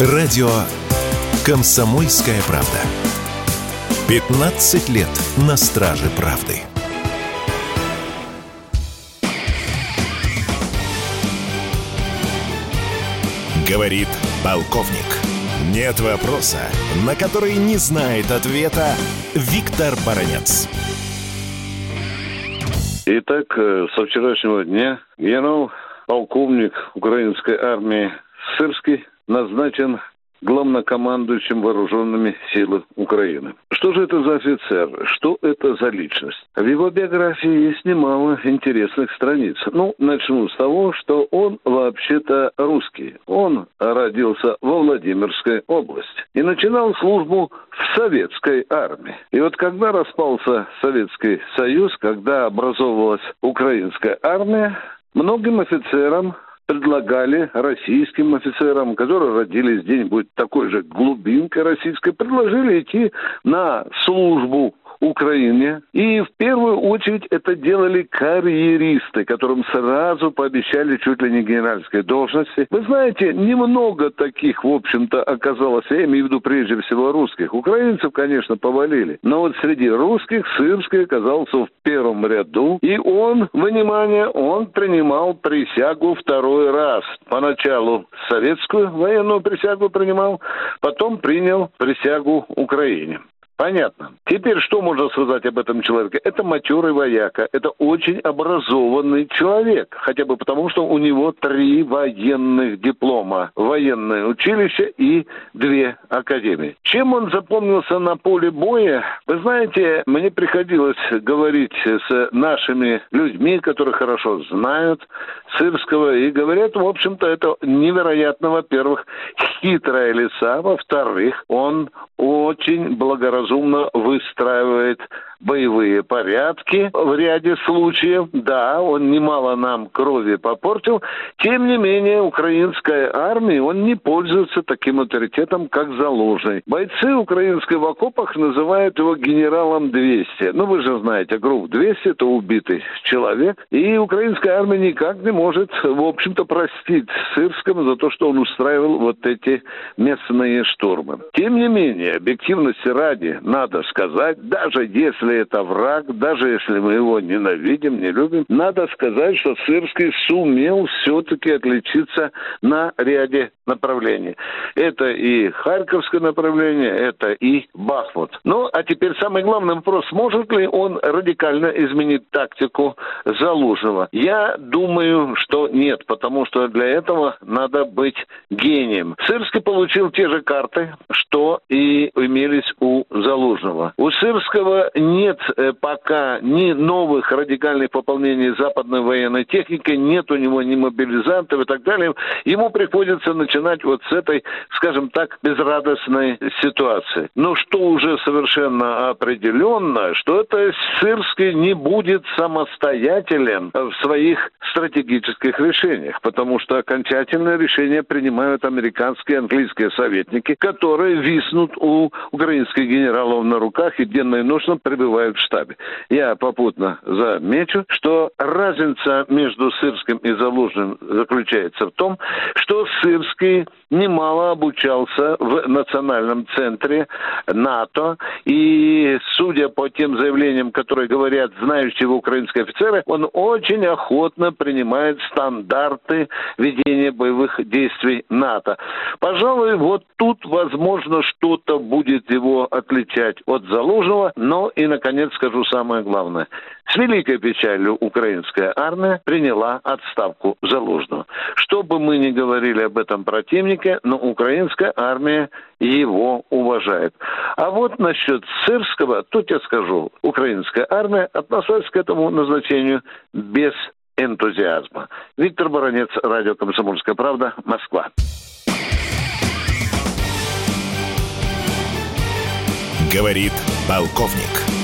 Радио «Комсомольская правда». 15 лет на страже правды. Говорит полковник. Нет вопроса, на который не знает ответа Виктор Баранец. Итак, э, со вчерашнего дня генерал-полковник украинской армии Сырский назначен главнокомандующим вооруженными силами Украины. Что же это за офицер? Что это за личность? В его биографии есть немало интересных страниц. Ну, начну с того, что он вообще-то русский. Он родился во Владимирской области и начинал службу в советской армии. И вот когда распался Советский Союз, когда образовывалась украинская армия, многим офицерам предлагали российским офицерам, которые родились где-нибудь такой же глубинкой российской, предложили идти на службу Украине. И в первую очередь это делали карьеристы, которым сразу пообещали чуть ли не генеральской должности. Вы знаете, немного таких, в общем-то, оказалось, я имею в виду прежде всего русских. Украинцев, конечно, повалили. Но вот среди русских Сырский оказался в первом ряду. И он, внимание, он принимал присягу второй раз. Поначалу советскую военную присягу принимал, потом принял присягу Украине. Понятно. Теперь что можно сказать об этом человеке? Это матерый вояка, это очень образованный человек, хотя бы потому, что у него три военных диплома. Военное училище и две академии. Чем он запомнился на поле боя? Вы знаете, мне приходилось говорить с нашими людьми, которые хорошо знают Сырского, и говорят, в общем-то, это невероятно, во-первых, хитрая лиса, во-вторых, он очень благоразумно выстраивает боевые порядки в ряде случаев. Да, он немало нам крови попортил. Тем не менее, украинская армия, он не пользуется таким авторитетом, как Залужный. Бойцы украинской в окопах называют его генералом 200. Ну, вы же знаете, групп 200 – это убитый человек. И украинская армия никак не может, в общем-то, простить Сырскому за то, что он устраивал вот эти местные штурмы. Тем не менее, объективности ради, надо сказать, даже если это враг, даже если мы его ненавидим, не любим, надо сказать, что Сырский сумел все-таки отличиться на ряде направлений. Это и Харьковское направление, это и Бахмут. Ну, а теперь самый главный вопрос, может ли он радикально изменить тактику Залужного? Я думаю, что нет, потому что для этого надо быть гением. Сырский получил те же карты, что и имелись у Залужного. У Сырского нет э, пока ни новых радикальных пополнений западной военной техники, нет у него ни мобилизантов и так далее. Ему приходится начинать вот с этой, скажем так, безрадостной ситуации. Но что уже совершенно определенно, что это Сырский не будет самостоятелен в своих стратегических решениях, потому что окончательное решение принимают американские и английские советники, которые виснут у украинских генералов на руках и денно и ночно пребывают в штабе. Я попутно замечу, что разница между Сырским и Залужным заключается в том, что Сырский немало обучался в национальном центре НАТО, и судя по тем заявлениям, которые говорят знающие украинские офицеры, он очень охотно принимает стандарты ведения боевых действий НАТО. Пожалуй, вот тут, возможно, что-то будет его отличать от Залужного, но и, наконец, скажу самое главное. С великой печалью украинская армия приняла отставку Залужного. Что бы мы ни говорили об этом противнике, но украинская армия его уважает. А вот насчет Сырского, тут я скажу, украинская армия относилась к этому назначению без энтузиазма. Виктор Баранец, радио «Комсомольская правда», Москва. Говорит полковник.